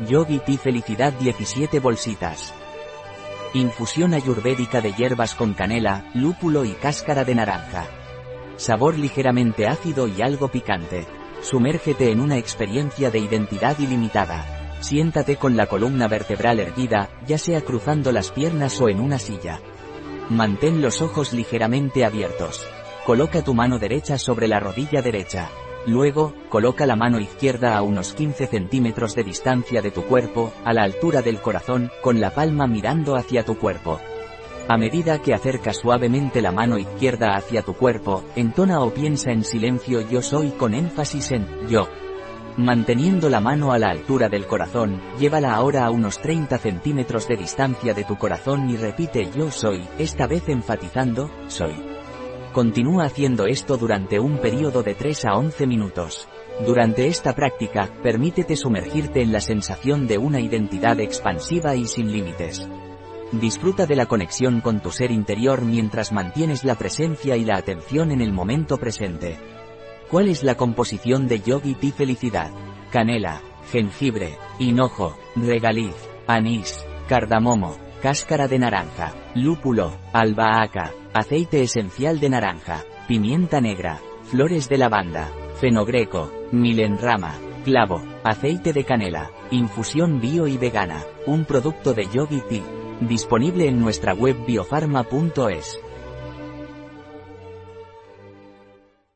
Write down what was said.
Yogi Tea Felicidad 17 bolsitas. Infusión ayurvédica de hierbas con canela, lúpulo y cáscara de naranja. Sabor ligeramente ácido y algo picante. Sumérgete en una experiencia de identidad ilimitada. Siéntate con la columna vertebral erguida, ya sea cruzando las piernas o en una silla. Mantén los ojos ligeramente abiertos. Coloca tu mano derecha sobre la rodilla derecha. Luego, coloca la mano izquierda a unos 15 centímetros de distancia de tu cuerpo, a la altura del corazón, con la palma mirando hacia tu cuerpo. A medida que acercas suavemente la mano izquierda hacia tu cuerpo, entona o piensa en silencio yo soy con énfasis en yo. Manteniendo la mano a la altura del corazón, llévala ahora a unos 30 centímetros de distancia de tu corazón y repite yo soy, esta vez enfatizando, soy. Continúa haciendo esto durante un periodo de 3 a 11 minutos. Durante esta práctica, permítete sumergirte en la sensación de una identidad expansiva y sin límites. Disfruta de la conexión con tu ser interior mientras mantienes la presencia y la atención en el momento presente. ¿Cuál es la composición de Yogi Tea Felicidad? Canela, jengibre, hinojo, regaliz, anís, cardamomo, cáscara de naranja, lúpulo, albahaca, aceite esencial de naranja, pimienta negra, flores de lavanda, fenogreco, milenrama, clavo, aceite de canela, infusión bio y vegana, un producto de Yogi Tea, disponible en nuestra web biofarma.es.